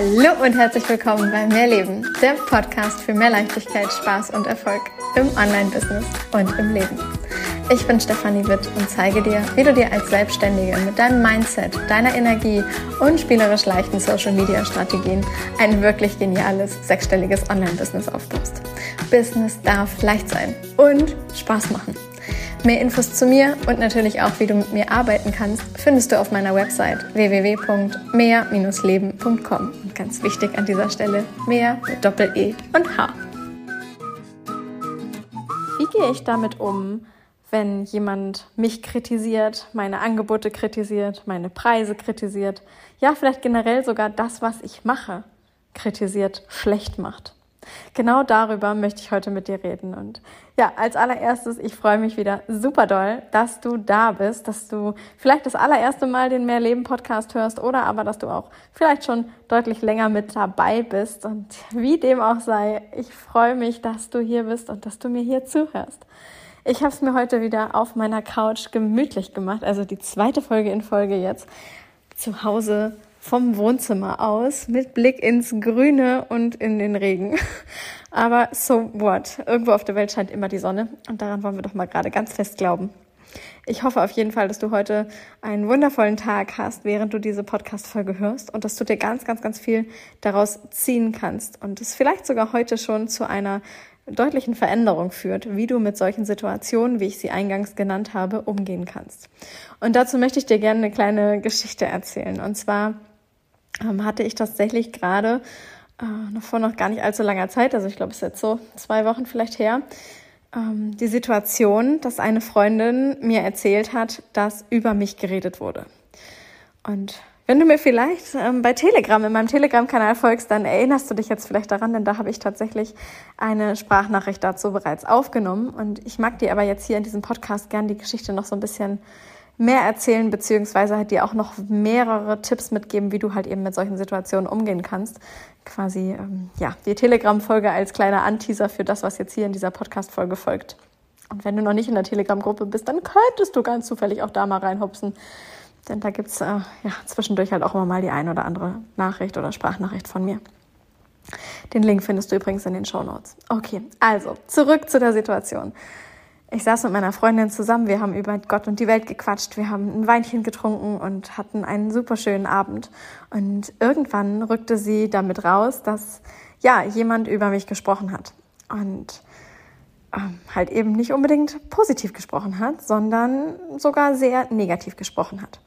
Hallo und herzlich willkommen bei Mehr Leben, der Podcast für mehr Leichtigkeit, Spaß und Erfolg im Online-Business und im Leben. Ich bin Stefanie Witt und zeige dir, wie du dir als Selbstständige mit deinem Mindset, deiner Energie und spielerisch leichten Social-Media-Strategien ein wirklich geniales sechsstelliges Online-Business aufbaust. Business darf leicht sein und Spaß machen. Mehr Infos zu mir und natürlich auch, wie du mit mir arbeiten kannst, findest du auf meiner Website www.mehr-leben.com. Ganz wichtig an dieser Stelle, mehr mit Doppel-E und H. Wie gehe ich damit um, wenn jemand mich kritisiert, meine Angebote kritisiert, meine Preise kritisiert, ja, vielleicht generell sogar das, was ich mache, kritisiert, schlecht macht? Genau darüber möchte ich heute mit dir reden. Und ja, als allererstes, ich freue mich wieder super doll, dass du da bist, dass du vielleicht das allererste Mal den Mehrleben Podcast hörst oder aber, dass du auch vielleicht schon deutlich länger mit dabei bist. Und wie dem auch sei, ich freue mich, dass du hier bist und dass du mir hier zuhörst. Ich habe es mir heute wieder auf meiner Couch gemütlich gemacht, also die zweite Folge in Folge jetzt zu Hause vom Wohnzimmer aus mit Blick ins Grüne und in den Regen. Aber so what? Irgendwo auf der Welt scheint immer die Sonne und daran wollen wir doch mal gerade ganz fest glauben. Ich hoffe auf jeden Fall, dass du heute einen wundervollen Tag hast, während du diese Podcast-Folge hörst und dass du dir ganz, ganz, ganz viel daraus ziehen kannst und es vielleicht sogar heute schon zu einer deutlichen Veränderung führt, wie du mit solchen Situationen, wie ich sie eingangs genannt habe, umgehen kannst. Und dazu möchte ich dir gerne eine kleine Geschichte erzählen. Und zwar ähm, hatte ich tatsächlich gerade äh, vor noch gar nicht allzu langer Zeit, also ich glaube, es ist jetzt so zwei Wochen vielleicht her, ähm, die Situation, dass eine Freundin mir erzählt hat, dass über mich geredet wurde. Und wenn du mir vielleicht ähm, bei Telegram, in meinem Telegram-Kanal folgst, dann erinnerst du dich jetzt vielleicht daran, denn da habe ich tatsächlich eine Sprachnachricht dazu bereits aufgenommen. Und ich mag dir aber jetzt hier in diesem Podcast gern die Geschichte noch so ein bisschen mehr erzählen, beziehungsweise halt dir auch noch mehrere Tipps mitgeben, wie du halt eben mit solchen Situationen umgehen kannst. Quasi, ähm, ja, die Telegram-Folge als kleiner Anteaser für das, was jetzt hier in dieser Podcast-Folge folgt. Und wenn du noch nicht in der Telegram-Gruppe bist, dann könntest du ganz zufällig auch da mal reinhupsen. Denn da gibt's äh, ja, zwischendurch halt auch immer mal die ein oder andere Nachricht oder Sprachnachricht von mir. Den Link findest du übrigens in den Show Notes. Okay, also zurück zu der Situation. Ich saß mit meiner Freundin zusammen, wir haben über Gott und die Welt gequatscht, wir haben ein Weinchen getrunken und hatten einen super schönen Abend. Und irgendwann rückte sie damit raus, dass ja jemand über mich gesprochen hat. Und ähm, halt eben nicht unbedingt positiv gesprochen hat, sondern sogar sehr negativ gesprochen hat.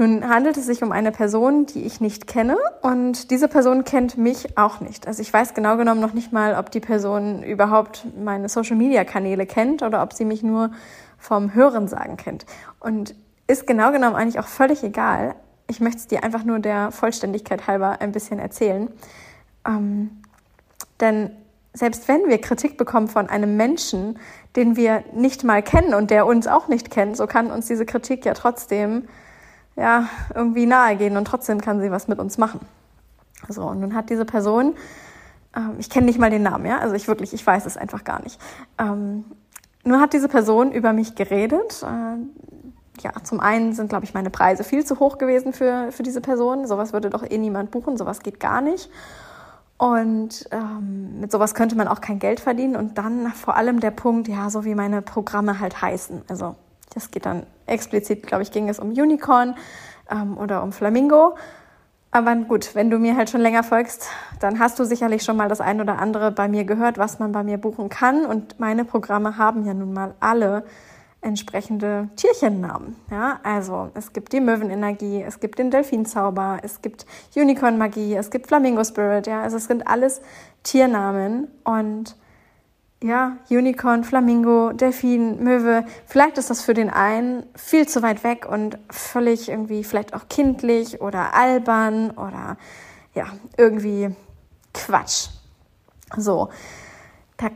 Nun handelt es sich um eine Person, die ich nicht kenne und diese Person kennt mich auch nicht. Also ich weiß genau genommen noch nicht mal, ob die Person überhaupt meine Social-Media-Kanäle kennt oder ob sie mich nur vom Hörensagen kennt. Und ist genau genommen eigentlich auch völlig egal. Ich möchte es dir einfach nur der Vollständigkeit halber ein bisschen erzählen. Ähm, denn selbst wenn wir Kritik bekommen von einem Menschen, den wir nicht mal kennen und der uns auch nicht kennt, so kann uns diese Kritik ja trotzdem ja, irgendwie nahe gehen und trotzdem kann sie was mit uns machen. So, und nun hat diese Person, ähm, ich kenne nicht mal den Namen, ja, also ich wirklich, ich weiß es einfach gar nicht. Ähm, nun hat diese Person über mich geredet. Äh, ja, zum einen sind, glaube ich, meine Preise viel zu hoch gewesen für, für diese Person. Sowas würde doch eh niemand buchen, sowas geht gar nicht. Und ähm, mit sowas könnte man auch kein Geld verdienen. Und dann vor allem der Punkt, ja, so wie meine Programme halt heißen. Also das geht dann explizit, glaube ich, ging es um Unicorn ähm, oder um Flamingo. Aber gut, wenn du mir halt schon länger folgst, dann hast du sicherlich schon mal das ein oder andere bei mir gehört, was man bei mir buchen kann. Und meine Programme haben ja nun mal alle entsprechende Tierchennamen. Ja, also es gibt die Möwenenergie, es gibt den Delfinzauber, es gibt Unicorn Magie, es gibt Flamingo Spirit. Ja, also es sind alles Tiernamen und ja, Unicorn, Flamingo, Delfin, Möwe. Vielleicht ist das für den einen viel zu weit weg und völlig irgendwie vielleicht auch kindlich oder albern oder ja, irgendwie Quatsch. So, da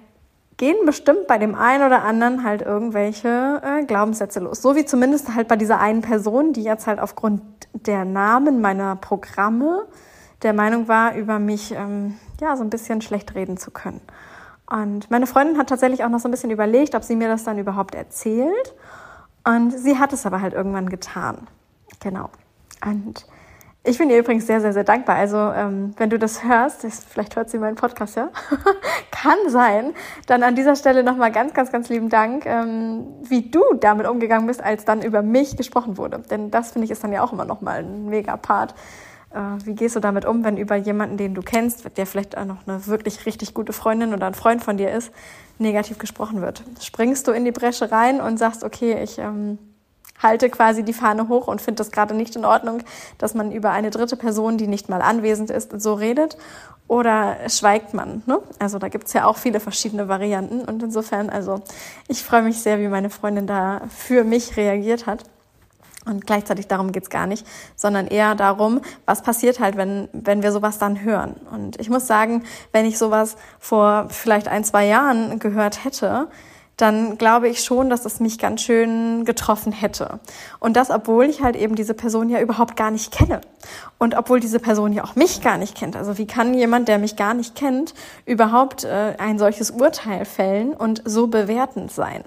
gehen bestimmt bei dem einen oder anderen halt irgendwelche äh, Glaubenssätze los. So wie zumindest halt bei dieser einen Person, die jetzt halt aufgrund der Namen meiner Programme der Meinung war, über mich ähm, ja so ein bisschen schlecht reden zu können. Und meine Freundin hat tatsächlich auch noch so ein bisschen überlegt, ob sie mir das dann überhaupt erzählt. Und sie hat es aber halt irgendwann getan. Genau. Und Ich bin ihr übrigens sehr, sehr, sehr dankbar. Also, ähm, wenn du das hörst, ist, vielleicht hört sie meinen Podcast, ja? Kann sein. Dann an dieser Stelle nochmal ganz, ganz, ganz lieben Dank, ähm, wie du damit umgegangen bist, als dann über mich gesprochen wurde. Denn das, finde ich, ist dann ja auch immer nochmal ein mega Part. Äh, wie gehst du damit um, wenn über jemanden, den du kennst, der vielleicht auch noch eine wirklich richtig gute Freundin oder ein Freund von dir ist, negativ gesprochen wird? Springst du in die Bresche rein und sagst, okay, ich... Ähm, halte quasi die Fahne hoch und finde das gerade nicht in Ordnung, dass man über eine dritte Person, die nicht mal anwesend ist, so redet. Oder schweigt man? Ne? Also da gibt's ja auch viele verschiedene Varianten. Und insofern, also ich freue mich sehr, wie meine Freundin da für mich reagiert hat. Und gleichzeitig darum geht's gar nicht, sondern eher darum, was passiert halt, wenn, wenn wir sowas dann hören. Und ich muss sagen, wenn ich sowas vor vielleicht ein, zwei Jahren gehört hätte, dann glaube ich schon, dass es mich ganz schön getroffen hätte. Und das, obwohl ich halt eben diese Person ja überhaupt gar nicht kenne. Und obwohl diese Person ja auch mich gar nicht kennt. Also wie kann jemand, der mich gar nicht kennt, überhaupt äh, ein solches Urteil fällen und so bewertend sein?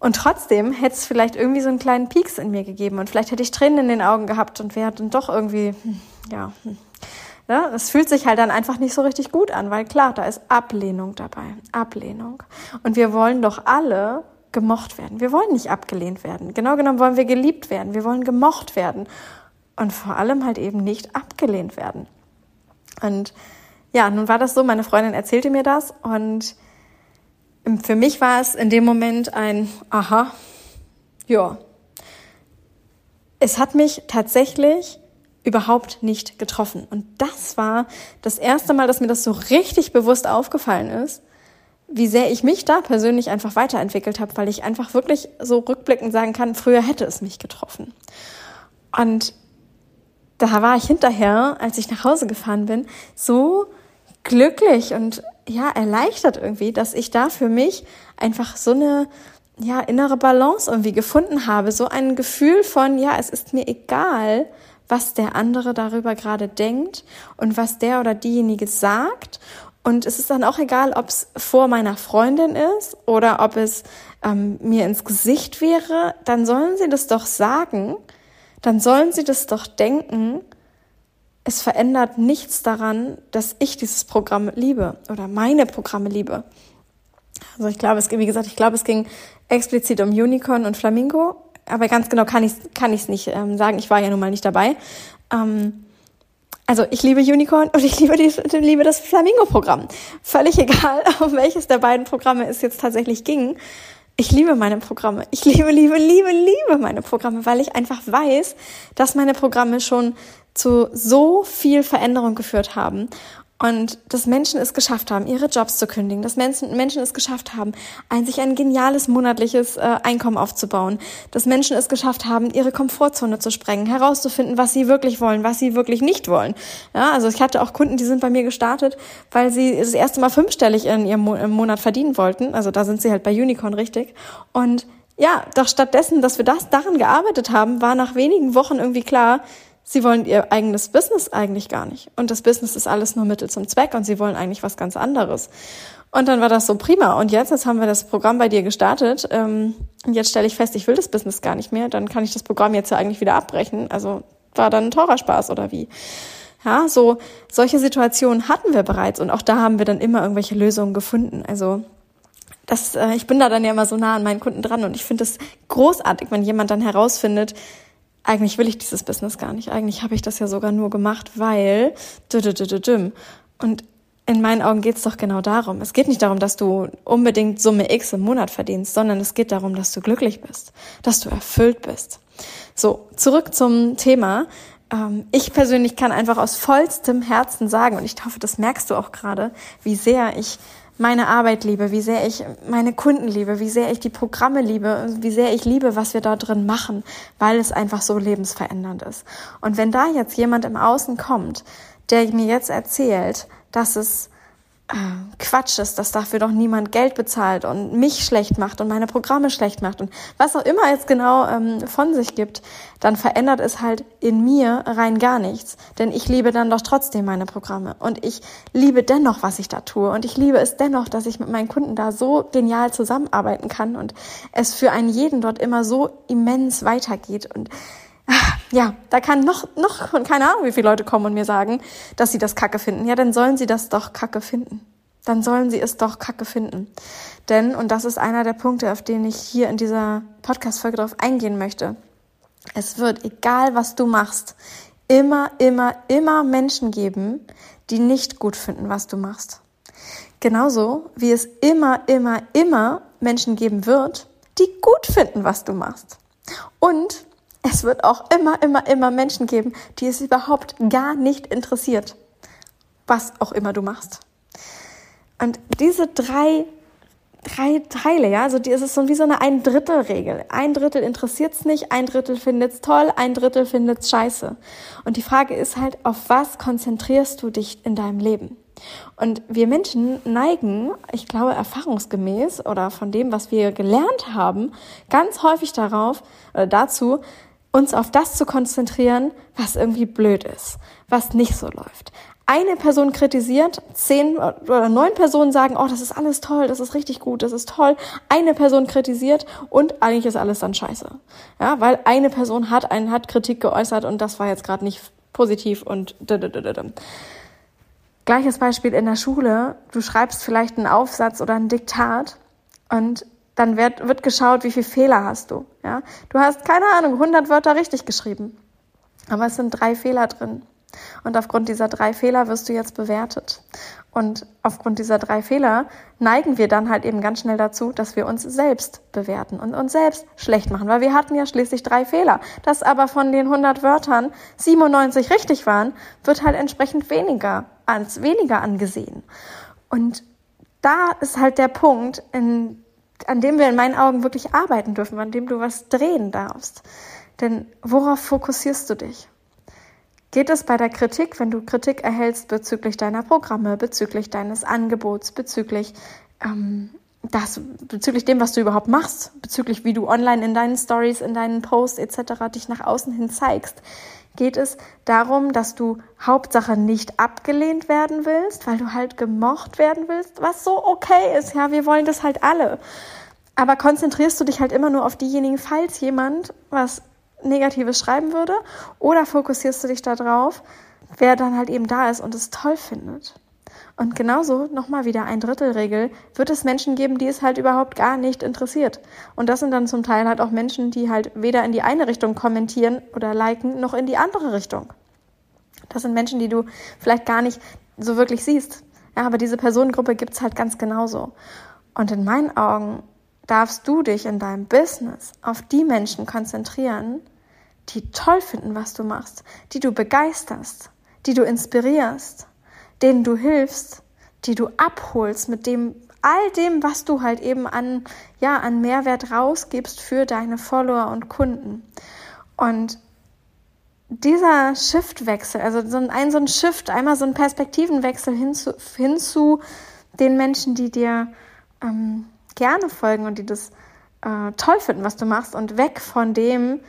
Und trotzdem hätte es vielleicht irgendwie so einen kleinen Pieks in mir gegeben und vielleicht hätte ich Tränen in den Augen gehabt und wäre dann doch irgendwie, hm, ja, hm, Ne? Es fühlt sich halt dann einfach nicht so richtig gut an, weil klar, da ist Ablehnung dabei. Ablehnung. Und wir wollen doch alle gemocht werden. Wir wollen nicht abgelehnt werden. Genau genommen wollen wir geliebt werden. Wir wollen gemocht werden. Und vor allem halt eben nicht abgelehnt werden. Und ja, nun war das so, meine Freundin erzählte mir das und für mich war es in dem Moment ein Aha, ja. Es hat mich tatsächlich überhaupt nicht getroffen. Und das war das erste Mal, dass mir das so richtig bewusst aufgefallen ist, wie sehr ich mich da persönlich einfach weiterentwickelt habe, weil ich einfach wirklich so rückblickend sagen kann, früher hätte es mich getroffen. Und da war ich hinterher, als ich nach Hause gefahren bin, so glücklich und ja, erleichtert irgendwie, dass ich da für mich einfach so eine ja, innere Balance irgendwie gefunden habe, so ein Gefühl von, ja, es ist mir egal, was der andere darüber gerade denkt und was der oder diejenige sagt. Und es ist dann auch egal, ob es vor meiner Freundin ist oder ob es ähm, mir ins Gesicht wäre, dann sollen sie das doch sagen, dann sollen sie das doch denken. Es verändert nichts daran, dass ich dieses Programm liebe oder meine Programme liebe. Also ich glaube, es, wie gesagt, ich glaube, es ging explizit um Unicorn und Flamingo aber ganz genau kann ich es kann ich's nicht ähm, sagen. Ich war ja nun mal nicht dabei. Ähm, also ich liebe Unicorn und ich liebe, die, liebe das Flamingo-Programm. Völlig egal, um welches der beiden Programme es jetzt tatsächlich ging. Ich liebe meine Programme. Ich liebe, liebe, liebe, liebe meine Programme, weil ich einfach weiß, dass meine Programme schon zu so viel Veränderung geführt haben und dass Menschen es geschafft haben, ihre Jobs zu kündigen, dass Menschen, Menschen es geschafft haben, ein, sich ein geniales monatliches äh, Einkommen aufzubauen, dass Menschen es geschafft haben, ihre Komfortzone zu sprengen, herauszufinden, was sie wirklich wollen, was sie wirklich nicht wollen. Ja, also ich hatte auch Kunden, die sind bei mir gestartet, weil sie das erste Mal fünfstellig in ihrem Monat verdienen wollten. Also da sind sie halt bei Unicorn richtig. Und ja, doch stattdessen, dass wir das daran gearbeitet haben, war nach wenigen Wochen irgendwie klar, sie wollen ihr eigenes Business eigentlich gar nicht. Und das Business ist alles nur Mittel zum Zweck und sie wollen eigentlich was ganz anderes. Und dann war das so prima. Und jetzt, jetzt haben wir das Programm bei dir gestartet. Ähm, und jetzt stelle ich fest, ich will das Business gar nicht mehr. Dann kann ich das Programm jetzt ja eigentlich wieder abbrechen. Also war dann ein teurer Spaß oder wie? Ja, so solche Situationen hatten wir bereits und auch da haben wir dann immer irgendwelche Lösungen gefunden. Also das, äh, ich bin da dann ja immer so nah an meinen Kunden dran und ich finde es großartig, wenn jemand dann herausfindet, eigentlich will ich dieses Business gar nicht. Eigentlich habe ich das ja sogar nur gemacht, weil und in meinen Augen geht es doch genau darum. Es geht nicht darum, dass du unbedingt Summe X im Monat verdienst, sondern es geht darum, dass du glücklich bist, dass du erfüllt bist. So, zurück zum Thema. Ähm, ich persönlich kann einfach aus vollstem Herzen sagen, und ich hoffe, das merkst du auch gerade, wie sehr ich meine Arbeit liebe, wie sehr ich meine Kunden liebe, wie sehr ich die Programme liebe, wie sehr ich liebe, was wir da drin machen, weil es einfach so lebensverändernd ist. Und wenn da jetzt jemand im Außen kommt, der mir jetzt erzählt, dass es Quatsch ist, dass dafür doch niemand Geld bezahlt und mich schlecht macht und meine Programme schlecht macht und was auch immer es genau ähm, von sich gibt, dann verändert es halt in mir rein gar nichts. Denn ich liebe dann doch trotzdem meine Programme und ich liebe dennoch, was ich da tue und ich liebe es dennoch, dass ich mit meinen Kunden da so genial zusammenarbeiten kann und es für einen jeden dort immer so immens weitergeht und ja, da kann noch, noch, keine Ahnung, wie viele Leute kommen und mir sagen, dass sie das Kacke finden. Ja, dann sollen sie das doch Kacke finden. Dann sollen sie es doch Kacke finden. Denn, und das ist einer der Punkte, auf den ich hier in dieser Podcast-Folge drauf eingehen möchte. Es wird, egal was du machst, immer, immer, immer Menschen geben, die nicht gut finden, was du machst. Genauso wie es immer, immer, immer Menschen geben wird, die gut finden, was du machst. Und es wird auch immer, immer, immer Menschen geben, die es überhaupt gar nicht interessiert, was auch immer du machst. Und diese drei, drei Teile, ja, also die ist es so wie so eine Ein-Drittel-Regel. Ein Drittel interessiert's nicht, ein Drittel findet's toll, ein Drittel findet's scheiße. Und die Frage ist halt, auf was konzentrierst du dich in deinem Leben? Und wir Menschen neigen, ich glaube erfahrungsgemäß oder von dem, was wir gelernt haben, ganz häufig darauf oder dazu, uns auf das zu konzentrieren, was irgendwie blöd ist, was nicht so läuft. Eine Person kritisiert, zehn oder neun Personen sagen, oh, das ist alles toll, das ist richtig gut, das ist toll. Eine Person kritisiert und eigentlich ist alles dann scheiße. Ja, weil eine Person hat einen, hat Kritik geäußert und das war jetzt gerade nicht positiv und Gleiches Beispiel in der Schule. Du schreibst vielleicht einen Aufsatz oder ein Diktat und dann wird, wird geschaut, wie viele Fehler hast du. Ja? Du hast, keine Ahnung, 100 Wörter richtig geschrieben. Aber es sind drei Fehler drin. Und aufgrund dieser drei Fehler wirst du jetzt bewertet. Und aufgrund dieser drei Fehler neigen wir dann halt eben ganz schnell dazu, dass wir uns selbst bewerten und uns selbst schlecht machen, weil wir hatten ja schließlich drei Fehler. Dass aber von den 100 Wörtern 97 richtig waren, wird halt entsprechend weniger als weniger angesehen. Und da ist halt der Punkt, in, an dem wir in meinen Augen wirklich arbeiten dürfen, an dem du was drehen darfst. Denn worauf fokussierst du dich? Geht es bei der Kritik, wenn du Kritik erhältst bezüglich deiner Programme, bezüglich deines Angebots, bezüglich ähm, das, bezüglich dem, was du überhaupt machst, bezüglich wie du online in deinen Stories, in deinen Posts etc. dich nach außen hin zeigst? Geht es darum, dass du Hauptsache nicht abgelehnt werden willst, weil du halt gemocht werden willst, was so okay ist. Ja, wir wollen das halt alle. Aber konzentrierst du dich halt immer nur auf diejenigen, falls jemand was Negatives schreiben würde? Oder fokussierst du dich darauf, wer dann halt eben da ist und es toll findet? Und genauso, nochmal wieder ein Drittelregel, wird es Menschen geben, die es halt überhaupt gar nicht interessiert. Und das sind dann zum Teil halt auch Menschen, die halt weder in die eine Richtung kommentieren oder liken, noch in die andere Richtung. Das sind Menschen, die du vielleicht gar nicht so wirklich siehst. Ja, aber diese Personengruppe gibt's halt ganz genauso. Und in meinen Augen darfst du dich in deinem Business auf die Menschen konzentrieren, die toll finden, was du machst, die du begeisterst, die du inspirierst denen du hilfst, die du abholst mit dem all dem, was du halt eben an ja an Mehrwert rausgibst für deine Follower und Kunden. Und dieser Shiftwechsel, also so ein, so ein Shift, einmal so ein Perspektivenwechsel hin zu, hin zu den Menschen, die dir ähm, gerne folgen und die das äh, toll finden, was du machst und weg von dem,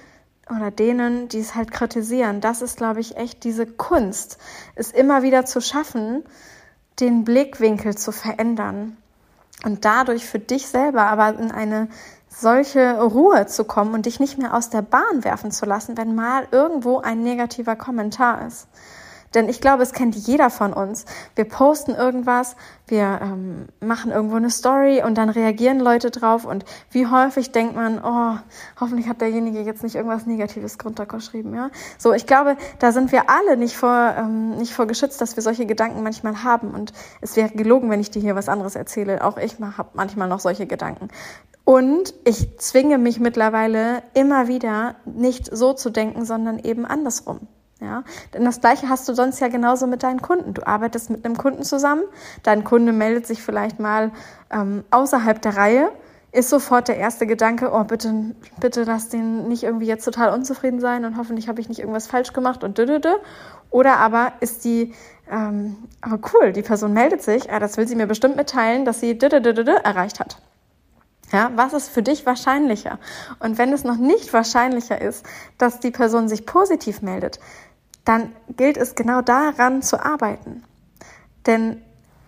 oder denen, die es halt kritisieren. Das ist, glaube ich, echt diese Kunst, es immer wieder zu schaffen, den Blickwinkel zu verändern und dadurch für dich selber aber in eine solche Ruhe zu kommen und dich nicht mehr aus der Bahn werfen zu lassen, wenn mal irgendwo ein negativer Kommentar ist. Denn ich glaube, es kennt jeder von uns. Wir posten irgendwas, wir ähm, machen irgendwo eine Story und dann reagieren Leute drauf. Und wie häufig denkt man, oh, hoffentlich hat derjenige jetzt nicht irgendwas Negatives drunter geschrieben. Ja? So, ich glaube, da sind wir alle nicht vor, ähm, nicht vor geschützt, dass wir solche Gedanken manchmal haben. Und es wäre gelogen, wenn ich dir hier was anderes erzähle. Auch ich habe manchmal noch solche Gedanken. Und ich zwinge mich mittlerweile immer wieder, nicht so zu denken, sondern eben andersrum. Ja, denn das Gleiche hast du sonst ja genauso mit deinen Kunden. Du arbeitest mit einem Kunden zusammen, dein Kunde meldet sich vielleicht mal ähm, außerhalb der Reihe, ist sofort der erste Gedanke, oh bitte, bitte lass den nicht irgendwie jetzt total unzufrieden sein und hoffentlich habe ich nicht irgendwas falsch gemacht und dödödö. Oder aber ist die, ähm, aber cool, die Person meldet sich, ja, das will sie mir bestimmt mitteilen, dass sie dödödödö erreicht hat. Ja, was ist für dich wahrscheinlicher? Und wenn es noch nicht wahrscheinlicher ist, dass die Person sich positiv meldet, dann gilt es genau daran zu arbeiten. Denn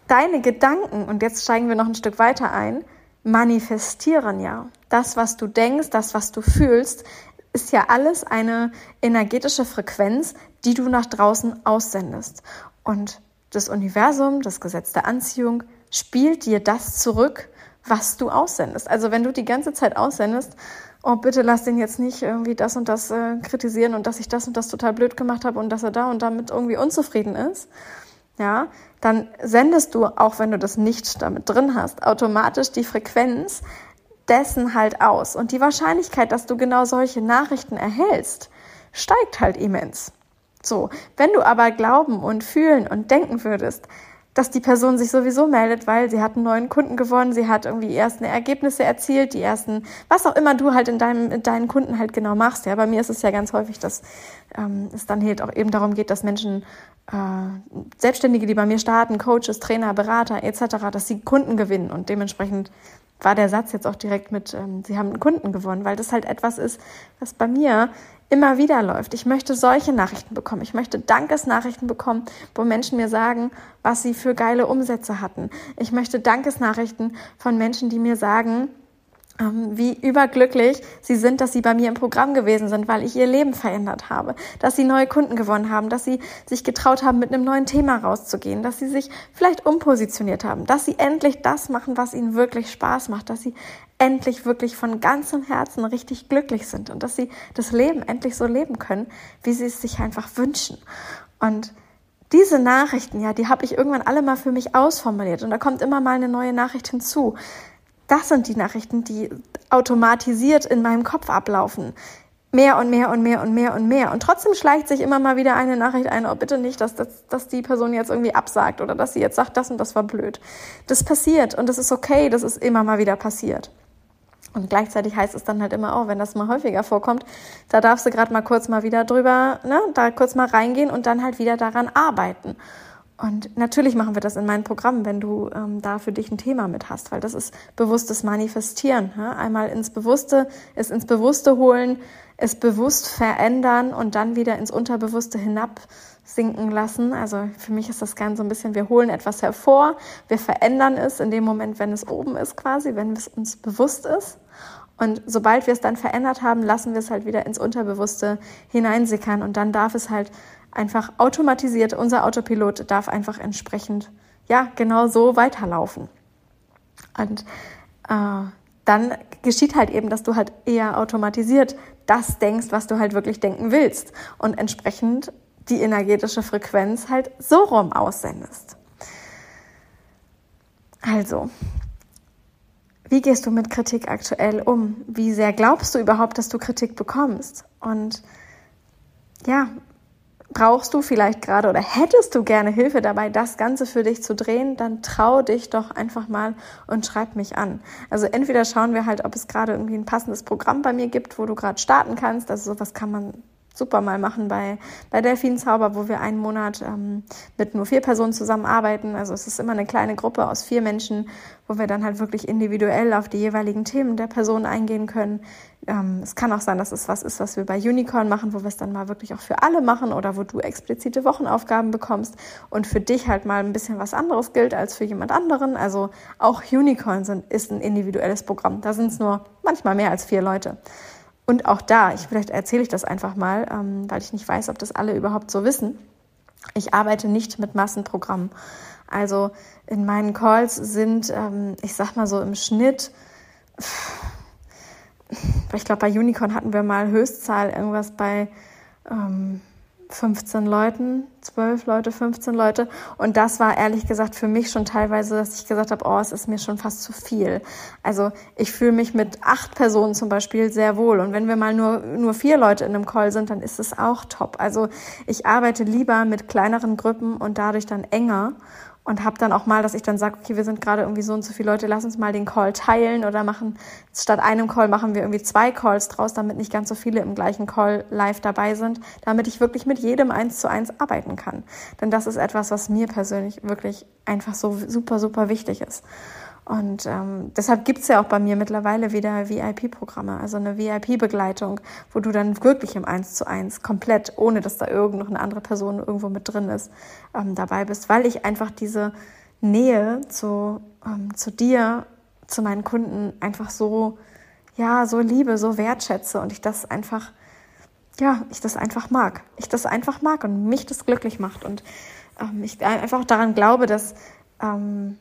deine Gedanken, und jetzt steigen wir noch ein Stück weiter ein, manifestieren ja. Das, was du denkst, das, was du fühlst, ist ja alles eine energetische Frequenz, die du nach draußen aussendest. Und das Universum, das Gesetz der Anziehung, spielt dir das zurück, was du aussendest. Also wenn du die ganze Zeit aussendest, oh bitte lass den jetzt nicht irgendwie das und das äh, kritisieren und dass ich das und das total blöd gemacht habe und dass er da und damit irgendwie unzufrieden ist, ja, dann sendest du, auch wenn du das nicht damit drin hast, automatisch die Frequenz dessen halt aus. Und die Wahrscheinlichkeit, dass du genau solche Nachrichten erhältst, steigt halt immens. So, wenn du aber glauben und fühlen und denken würdest, dass die Person sich sowieso meldet, weil sie hat einen neuen Kunden gewonnen, sie hat irgendwie die ersten Ergebnisse erzielt, die ersten, was auch immer du halt in deinem, in deinen Kunden halt genau machst. Ja, bei mir ist es ja ganz häufig, dass ähm, es dann halt auch eben darum geht, dass Menschen, äh, Selbstständige, die bei mir starten, Coaches, Trainer, Berater etc., dass sie Kunden gewinnen und dementsprechend war der Satz jetzt auch direkt mit, ähm, sie haben einen Kunden gewonnen, weil das halt etwas ist, was bei mir immer wieder läuft. Ich möchte solche Nachrichten bekommen. Ich möchte Dankesnachrichten bekommen, wo Menschen mir sagen, was sie für geile Umsätze hatten. Ich möchte Dankesnachrichten von Menschen, die mir sagen, wie überglücklich sie sind, dass sie bei mir im Programm gewesen sind, weil ich ihr Leben verändert habe, dass sie neue Kunden gewonnen haben, dass sie sich getraut haben, mit einem neuen Thema rauszugehen, dass sie sich vielleicht umpositioniert haben, dass sie endlich das machen, was ihnen wirklich Spaß macht, dass sie endlich wirklich von ganzem Herzen richtig glücklich sind und dass sie das Leben endlich so leben können, wie sie es sich einfach wünschen. Und diese Nachrichten, ja, die habe ich irgendwann alle mal für mich ausformuliert und da kommt immer mal eine neue Nachricht hinzu das sind die Nachrichten, die automatisiert in meinem Kopf ablaufen. Mehr und mehr und mehr und mehr und mehr. Und trotzdem schleicht sich immer mal wieder eine Nachricht ein, oh bitte nicht, dass, dass, dass die Person jetzt irgendwie absagt oder dass sie jetzt sagt, das und das war blöd. Das passiert und das ist okay, das ist immer mal wieder passiert. Und gleichzeitig heißt es dann halt immer auch, oh, wenn das mal häufiger vorkommt, da darfst du gerade mal kurz mal wieder drüber, ne, da kurz mal reingehen und dann halt wieder daran arbeiten. Und natürlich machen wir das in meinen Programmen, wenn du ähm, da für dich ein Thema mit hast, weil das ist bewusstes Manifestieren. Ja? Einmal ins Bewusste, es ins Bewusste holen, es bewusst verändern und dann wieder ins Unterbewusste hinabsinken lassen. Also für mich ist das Ganze so ein bisschen, wir holen etwas hervor, wir verändern es in dem Moment, wenn es oben ist quasi, wenn es uns bewusst ist. Und sobald wir es dann verändert haben, lassen wir es halt wieder ins Unterbewusste hineinsickern und dann darf es halt einfach automatisiert, unser Autopilot darf einfach entsprechend, ja, genau so weiterlaufen. Und äh, dann geschieht halt eben, dass du halt eher automatisiert das denkst, was du halt wirklich denken willst und entsprechend die energetische Frequenz halt so rum aussendest. Also, wie gehst du mit Kritik aktuell um? Wie sehr glaubst du überhaupt, dass du Kritik bekommst? Und ja, brauchst du vielleicht gerade oder hättest du gerne Hilfe dabei, das Ganze für dich zu drehen, dann trau dich doch einfach mal und schreib mich an. Also entweder schauen wir halt, ob es gerade irgendwie ein passendes Programm bei mir gibt, wo du gerade starten kannst. Also sowas kann man super mal machen bei, bei Delfin Zauber, wo wir einen Monat ähm, mit nur vier Personen zusammenarbeiten. Also es ist immer eine kleine Gruppe aus vier Menschen, wo wir dann halt wirklich individuell auf die jeweiligen Themen der Person eingehen können. Ähm, es kann auch sein, dass es was ist, was wir bei Unicorn machen, wo wir es dann mal wirklich auch für alle machen oder wo du explizite Wochenaufgaben bekommst und für dich halt mal ein bisschen was anderes gilt als für jemand anderen. Also auch Unicorn sind, ist ein individuelles Programm. Da sind es nur manchmal mehr als vier Leute. Und auch da, ich, vielleicht erzähle ich das einfach mal, ähm, weil ich nicht weiß, ob das alle überhaupt so wissen. Ich arbeite nicht mit Massenprogrammen. Also in meinen Calls sind, ähm, ich sag mal so im Schnitt, ich glaube, bei Unicorn hatten wir mal Höchstzahl irgendwas bei ähm, 15 Leuten, 12 Leute, 15 Leute. Und das war ehrlich gesagt für mich schon teilweise, dass ich gesagt habe, oh, es ist mir schon fast zu viel. Also ich fühle mich mit acht Personen zum Beispiel sehr wohl. Und wenn wir mal nur, nur vier Leute in einem Call sind, dann ist es auch top. Also ich arbeite lieber mit kleineren Gruppen und dadurch dann enger und habe dann auch mal, dass ich dann sage, okay, wir sind gerade irgendwie so und so viele Leute, lass uns mal den Call teilen oder machen, statt einem Call machen wir irgendwie zwei Calls draus, damit nicht ganz so viele im gleichen Call live dabei sind, damit ich wirklich mit jedem eins zu eins arbeiten kann. Denn das ist etwas, was mir persönlich wirklich einfach so super, super wichtig ist. Und ähm, deshalb gibt's ja auch bei mir mittlerweile wieder VIP-Programme, also eine VIP-Begleitung, wo du dann wirklich im Eins zu eins komplett, ohne dass da irgend noch eine andere Person irgendwo mit drin ist, ähm, dabei bist, weil ich einfach diese Nähe zu, ähm, zu dir, zu meinen Kunden einfach so, ja, so liebe, so wertschätze und ich das einfach ja, ich das einfach mag. Ich das einfach mag und mich das glücklich macht. Und ähm, ich einfach daran glaube, dass ähm,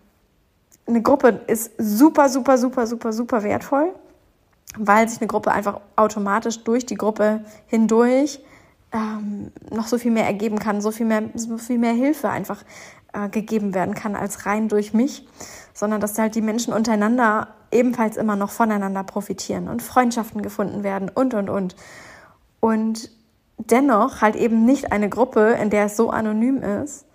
eine Gruppe ist super, super, super, super, super wertvoll, weil sich eine Gruppe einfach automatisch durch die Gruppe hindurch ähm, noch so viel mehr ergeben kann, so viel mehr, so viel mehr Hilfe einfach äh, gegeben werden kann als rein durch mich, sondern dass halt die Menschen untereinander ebenfalls immer noch voneinander profitieren und Freundschaften gefunden werden und und und. Und dennoch halt eben nicht eine Gruppe, in der es so anonym ist,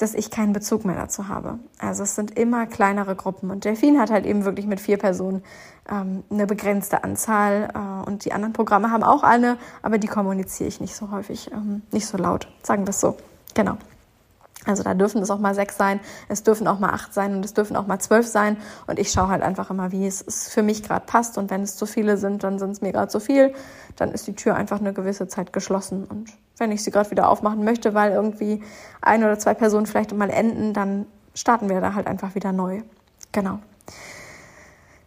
dass ich keinen Bezug mehr dazu habe. Also es sind immer kleinere Gruppen und Delfin hat halt eben wirklich mit vier Personen ähm, eine begrenzte Anzahl äh, und die anderen Programme haben auch eine, aber die kommuniziere ich nicht so häufig, ähm, nicht so laut, sagen wir es so. Genau. Also da dürfen es auch mal sechs sein, es dürfen auch mal acht sein und es dürfen auch mal zwölf sein. Und ich schaue halt einfach immer, wie es für mich gerade passt. Und wenn es zu viele sind, dann sind es mir gerade zu viel. Dann ist die Tür einfach eine gewisse Zeit geschlossen. Und wenn ich sie gerade wieder aufmachen möchte, weil irgendwie ein oder zwei Personen vielleicht mal enden, dann starten wir da halt einfach wieder neu. Genau.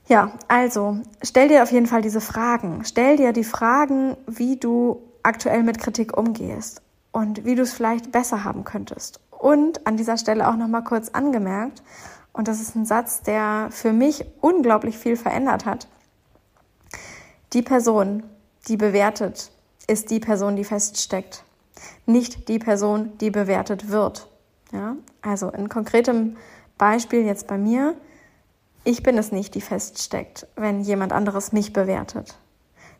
Ja, also stell dir auf jeden Fall diese Fragen. Stell dir die Fragen, wie du aktuell mit Kritik umgehst und wie du es vielleicht besser haben könntest. Und an dieser Stelle auch noch mal kurz angemerkt, und das ist ein Satz, der für mich unglaublich viel verändert hat. Die Person, die bewertet, ist die Person, die feststeckt, nicht die Person, die bewertet wird. Ja? Also in konkretem Beispiel jetzt bei mir, ich bin es nicht, die feststeckt, wenn jemand anderes mich bewertet.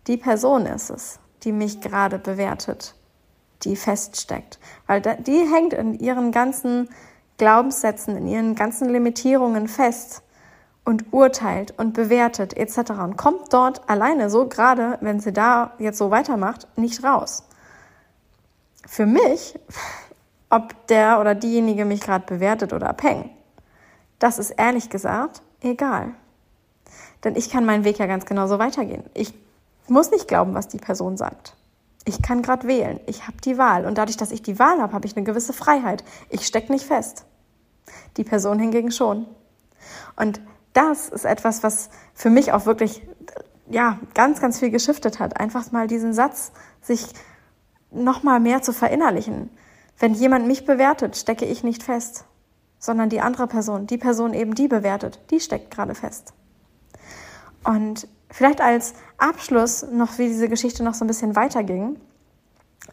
Die Person ist es, die mich gerade bewertet die feststeckt. Weil die hängt in ihren ganzen Glaubenssätzen, in ihren ganzen Limitierungen fest und urteilt und bewertet etc. und kommt dort alleine so gerade, wenn sie da jetzt so weitermacht, nicht raus. Für mich, ob der oder diejenige mich gerade bewertet oder abhängt, das ist ehrlich gesagt egal. Denn ich kann meinen Weg ja ganz genauso weitergehen. Ich muss nicht glauben, was die Person sagt ich kann gerade wählen, ich habe die Wahl und dadurch, dass ich die Wahl habe, habe ich eine gewisse Freiheit. Ich stecke nicht fest. Die Person hingegen schon. Und das ist etwas, was für mich auch wirklich ja ganz, ganz viel geschiftet hat. Einfach mal diesen Satz sich noch mal mehr zu verinnerlichen. Wenn jemand mich bewertet, stecke ich nicht fest, sondern die andere Person, die Person eben die bewertet, die steckt gerade fest. Und Vielleicht als Abschluss noch, wie diese Geschichte noch so ein bisschen weiterging.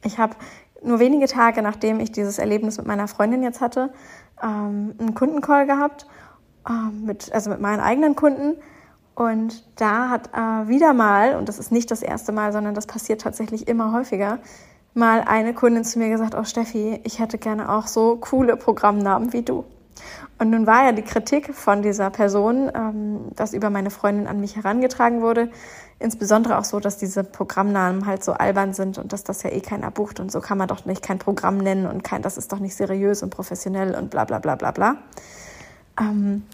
Ich habe nur wenige Tage, nachdem ich dieses Erlebnis mit meiner Freundin jetzt hatte, ähm, einen Kundencall gehabt, ähm, mit, also mit meinen eigenen Kunden. Und da hat äh, wieder mal, und das ist nicht das erste Mal, sondern das passiert tatsächlich immer häufiger, mal eine Kundin zu mir gesagt, oh Steffi, ich hätte gerne auch so coole Programmnamen wie du. Und nun war ja die Kritik von dieser Person, ähm, das über meine Freundin an mich herangetragen wurde, insbesondere auch so, dass diese Programmnamen halt so albern sind und dass das ja eh keiner bucht und so kann man doch nicht kein Programm nennen und kein, das ist doch nicht seriös und professionell und bla bla bla bla bla. Ähm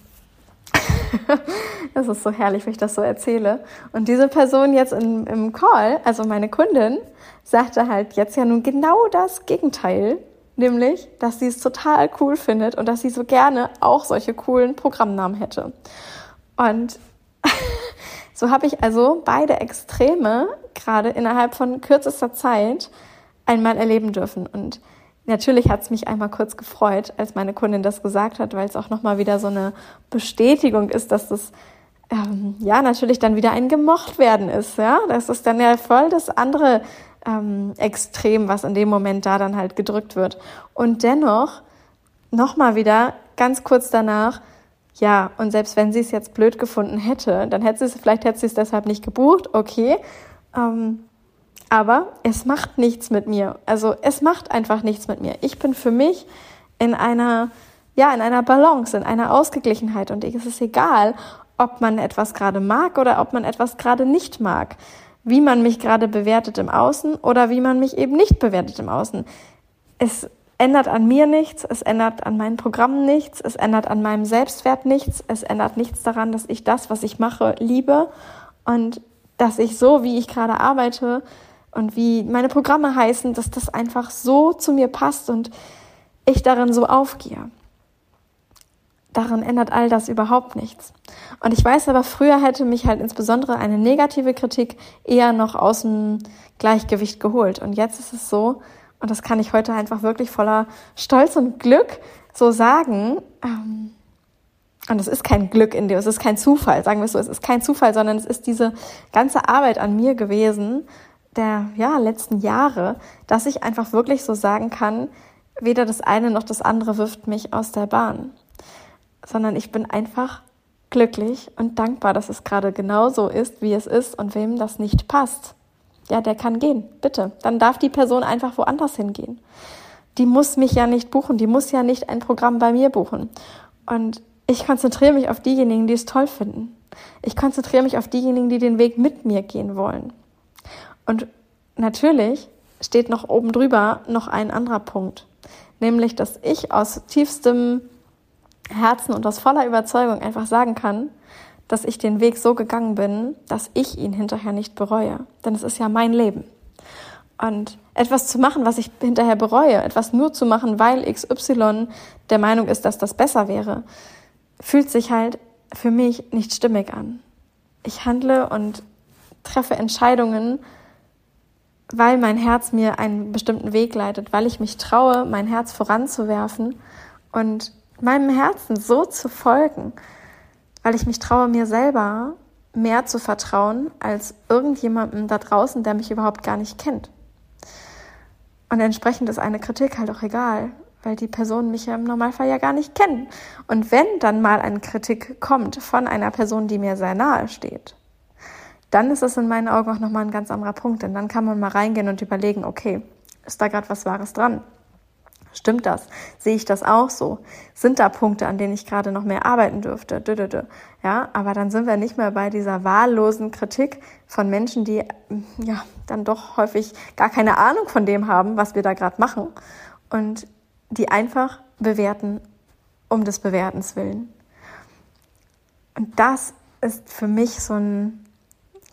das ist so herrlich, wenn ich das so erzähle. Und diese Person jetzt in, im Call, also meine Kundin, sagte halt jetzt ja nun genau das Gegenteil nämlich, dass sie es total cool findet und dass sie so gerne auch solche coolen Programmnamen hätte. Und so habe ich also beide Extreme gerade innerhalb von kürzester Zeit einmal erleben dürfen. Und natürlich hat es mich einmal kurz gefreut, als meine Kundin das gesagt hat, weil es auch nochmal wieder so eine Bestätigung ist, dass das ähm, ja natürlich dann wieder ein gemocht werden ist. Ja, das ist dann ja voll das andere ähm, extrem, was in dem Moment da dann halt gedrückt wird. Und dennoch, nochmal wieder, ganz kurz danach, ja, und selbst wenn sie es jetzt blöd gefunden hätte, dann hätte sie es, vielleicht hätte sie es deshalb nicht gebucht, okay. Ähm, aber es macht nichts mit mir. Also es macht einfach nichts mit mir. Ich bin für mich in einer, ja, in einer Balance, in einer Ausgeglichenheit und es ist egal, ob man etwas gerade mag oder ob man etwas gerade nicht mag wie man mich gerade bewertet im Außen oder wie man mich eben nicht bewertet im Außen. Es ändert an mir nichts, es ändert an meinen Programmen nichts, es ändert an meinem Selbstwert nichts, es ändert nichts daran, dass ich das, was ich mache, liebe und dass ich so, wie ich gerade arbeite und wie meine Programme heißen, dass das einfach so zu mir passt und ich darin so aufgehe. daran ändert all das überhaupt nichts. Und ich weiß aber, früher hätte mich halt insbesondere eine negative Kritik eher noch aus dem Gleichgewicht geholt. Und jetzt ist es so, und das kann ich heute einfach wirklich voller Stolz und Glück so sagen, ähm, und es ist kein Glück in dir, es ist kein Zufall, sagen wir es so, es ist kein Zufall, sondern es ist diese ganze Arbeit an mir gewesen, der ja, letzten Jahre, dass ich einfach wirklich so sagen kann, weder das eine noch das andere wirft mich aus der Bahn, sondern ich bin einfach glücklich und dankbar, dass es gerade genau so ist, wie es ist und wem das nicht passt. Ja, der kann gehen, bitte. Dann darf die Person einfach woanders hingehen. Die muss mich ja nicht buchen, die muss ja nicht ein Programm bei mir buchen. Und ich konzentriere mich auf diejenigen, die es toll finden. Ich konzentriere mich auf diejenigen, die den Weg mit mir gehen wollen. Und natürlich steht noch oben drüber noch ein anderer Punkt, nämlich, dass ich aus tiefstem Herzen und aus voller Überzeugung einfach sagen kann, dass ich den Weg so gegangen bin, dass ich ihn hinterher nicht bereue. Denn es ist ja mein Leben. Und etwas zu machen, was ich hinterher bereue, etwas nur zu machen, weil XY der Meinung ist, dass das besser wäre, fühlt sich halt für mich nicht stimmig an. Ich handle und treffe Entscheidungen, weil mein Herz mir einen bestimmten Weg leitet, weil ich mich traue, mein Herz voranzuwerfen und meinem Herzen so zu folgen, weil ich mich traue, mir selber mehr zu vertrauen als irgendjemandem da draußen, der mich überhaupt gar nicht kennt. Und entsprechend ist eine Kritik halt auch egal, weil die Personen mich ja im Normalfall ja gar nicht kennen. Und wenn dann mal eine Kritik kommt von einer Person, die mir sehr nahe steht, dann ist das in meinen Augen auch nochmal ein ganz anderer Punkt. Denn dann kann man mal reingehen und überlegen, okay, ist da gerade was Wahres dran? Stimmt das? Sehe ich das auch so? Sind da Punkte, an denen ich gerade noch mehr arbeiten dürfte? Ja, aber dann sind wir nicht mehr bei dieser wahllosen Kritik von Menschen, die ja dann doch häufig gar keine Ahnung von dem haben, was wir da gerade machen und die einfach bewerten um des Bewertens willen. Und das ist für mich so ein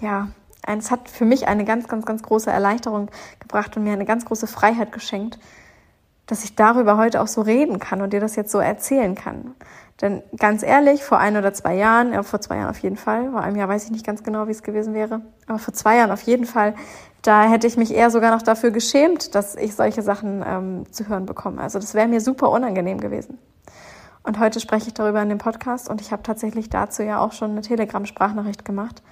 ja, es hat für mich eine ganz, ganz, ganz große Erleichterung gebracht und mir eine ganz große Freiheit geschenkt, dass ich darüber heute auch so reden kann und dir das jetzt so erzählen kann. Denn ganz ehrlich, vor ein oder zwei Jahren, ja, vor zwei Jahren auf jeden Fall, vor einem Jahr weiß ich nicht ganz genau, wie es gewesen wäre, aber vor zwei Jahren auf jeden Fall, da hätte ich mich eher sogar noch dafür geschämt, dass ich solche Sachen ähm, zu hören bekomme. Also das wäre mir super unangenehm gewesen. Und heute spreche ich darüber in dem Podcast und ich habe tatsächlich dazu ja auch schon eine Telegram-Sprachnachricht gemacht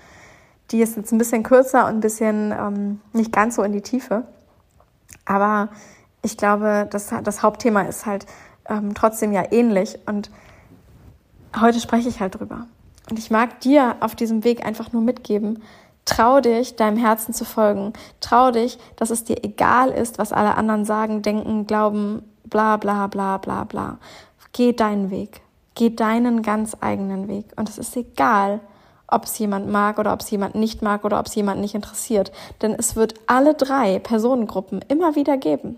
die ist jetzt ein bisschen kürzer und ein bisschen ähm, nicht ganz so in die Tiefe. Aber ich glaube, das, das Hauptthema ist halt ähm, trotzdem ja ähnlich. Und heute spreche ich halt drüber. Und ich mag dir auf diesem Weg einfach nur mitgeben, trau dich, deinem Herzen zu folgen. Trau dich, dass es dir egal ist, was alle anderen sagen, denken, glauben, bla bla bla bla bla. Geh deinen Weg. Geh deinen ganz eigenen Weg. Und es ist egal, ob es jemand mag oder ob es jemand nicht mag oder ob es jemand nicht interessiert. Denn es wird alle drei Personengruppen immer wieder geben.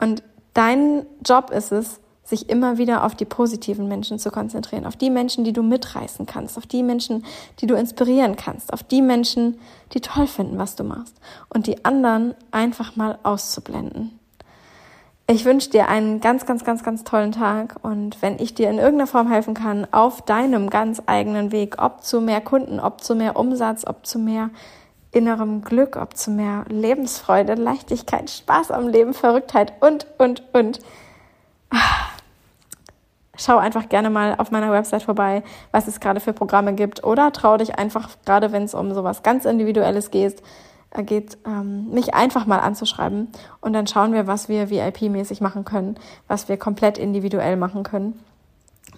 Und dein Job ist es, sich immer wieder auf die positiven Menschen zu konzentrieren, auf die Menschen, die du mitreißen kannst, auf die Menschen, die du inspirieren kannst, auf die Menschen, die toll finden, was du machst und die anderen einfach mal auszublenden. Ich wünsche dir einen ganz, ganz, ganz, ganz tollen Tag und wenn ich dir in irgendeiner Form helfen kann, auf deinem ganz eigenen Weg, ob zu mehr Kunden, ob zu mehr Umsatz, ob zu mehr innerem Glück, ob zu mehr Lebensfreude, Leichtigkeit, Spaß am Leben, Verrücktheit und, und, und. Schau einfach gerne mal auf meiner Website vorbei, was es gerade für Programme gibt oder trau dich einfach, gerade wenn es um sowas ganz Individuelles geht, geht, ähm, mich einfach mal anzuschreiben und dann schauen wir, was wir VIP-mäßig machen können, was wir komplett individuell machen können.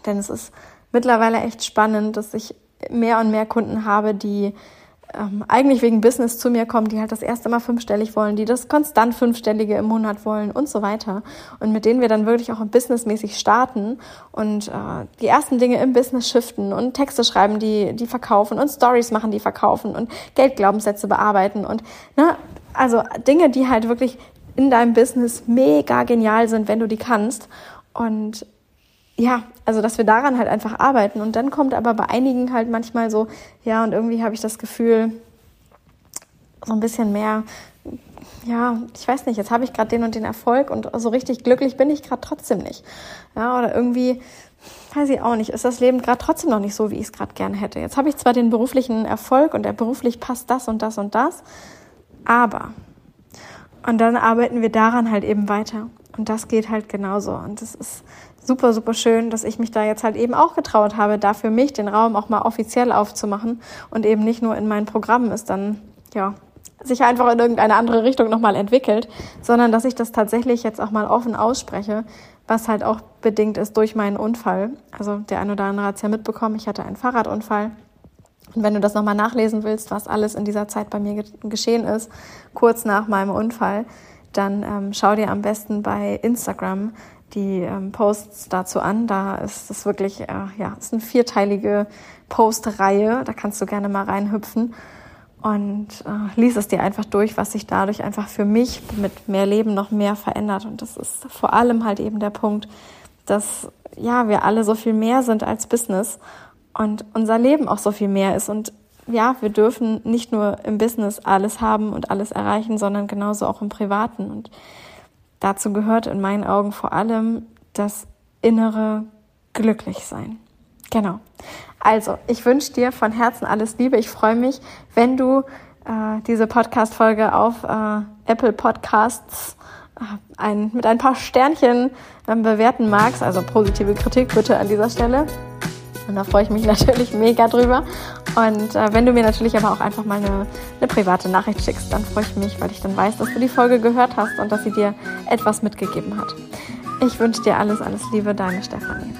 Denn es ist mittlerweile echt spannend, dass ich mehr und mehr Kunden habe, die ähm, eigentlich wegen Business zu mir kommen, die halt das erste Mal fünfstellig wollen, die das konstant fünfstellige im Monat wollen und so weiter. Und mit denen wir dann wirklich auch businessmäßig starten und äh, die ersten Dinge im Business shiften und Texte schreiben, die, die verkaufen und Stories machen, die verkaufen und Geldglaubenssätze bearbeiten und, ne, also Dinge, die halt wirklich in deinem Business mega genial sind, wenn du die kannst. Und ja, also dass wir daran halt einfach arbeiten. Und dann kommt aber bei einigen halt manchmal so, ja, und irgendwie habe ich das Gefühl, so ein bisschen mehr, ja, ich weiß nicht, jetzt habe ich gerade den und den Erfolg und so richtig glücklich bin ich gerade trotzdem nicht. Ja, oder irgendwie, weiß ich auch nicht, ist das Leben gerade trotzdem noch nicht so, wie ich es gerade gerne hätte. Jetzt habe ich zwar den beruflichen Erfolg und der beruflich passt das und das und das, aber und dann arbeiten wir daran halt eben weiter. Und das geht halt genauso. Und es ist super, super schön, dass ich mich da jetzt halt eben auch getraut habe, da für mich den Raum auch mal offiziell aufzumachen und eben nicht nur in meinen Programmen ist dann, ja, sich einfach in irgendeine andere Richtung nochmal entwickelt, sondern dass ich das tatsächlich jetzt auch mal offen ausspreche, was halt auch bedingt ist durch meinen Unfall. Also der eine oder andere hat es ja mitbekommen, ich hatte einen Fahrradunfall. Und wenn du das nochmal nachlesen willst, was alles in dieser Zeit bei mir geschehen ist, kurz nach meinem Unfall, dann ähm, schau dir am besten bei Instagram die ähm, Posts dazu an. Da ist es wirklich, äh, ja, ist eine vierteilige Postreihe. Da kannst du gerne mal reinhüpfen und äh, lies es dir einfach durch, was sich dadurch einfach für mich mit mehr Leben noch mehr verändert. Und das ist vor allem halt eben der Punkt, dass ja, wir alle so viel mehr sind als Business und unser Leben auch so viel mehr ist. Und ja, wir dürfen nicht nur im Business alles haben und alles erreichen, sondern genauso auch im Privaten. Und dazu gehört in meinen Augen vor allem das innere Glücklichsein. Genau. Also, ich wünsche dir von Herzen alles Liebe. Ich freue mich, wenn du äh, diese Podcast-Folge auf äh, Apple Podcasts äh, ein, mit ein paar Sternchen ähm, bewerten magst. Also positive Kritik bitte an dieser Stelle. Und da freue ich mich natürlich mega drüber. Und äh, wenn du mir natürlich aber auch einfach mal eine, eine private Nachricht schickst, dann freue ich mich, weil ich dann weiß, dass du die Folge gehört hast und dass sie dir etwas mitgegeben hat. Ich wünsche dir alles, alles Liebe, deine Stefanie.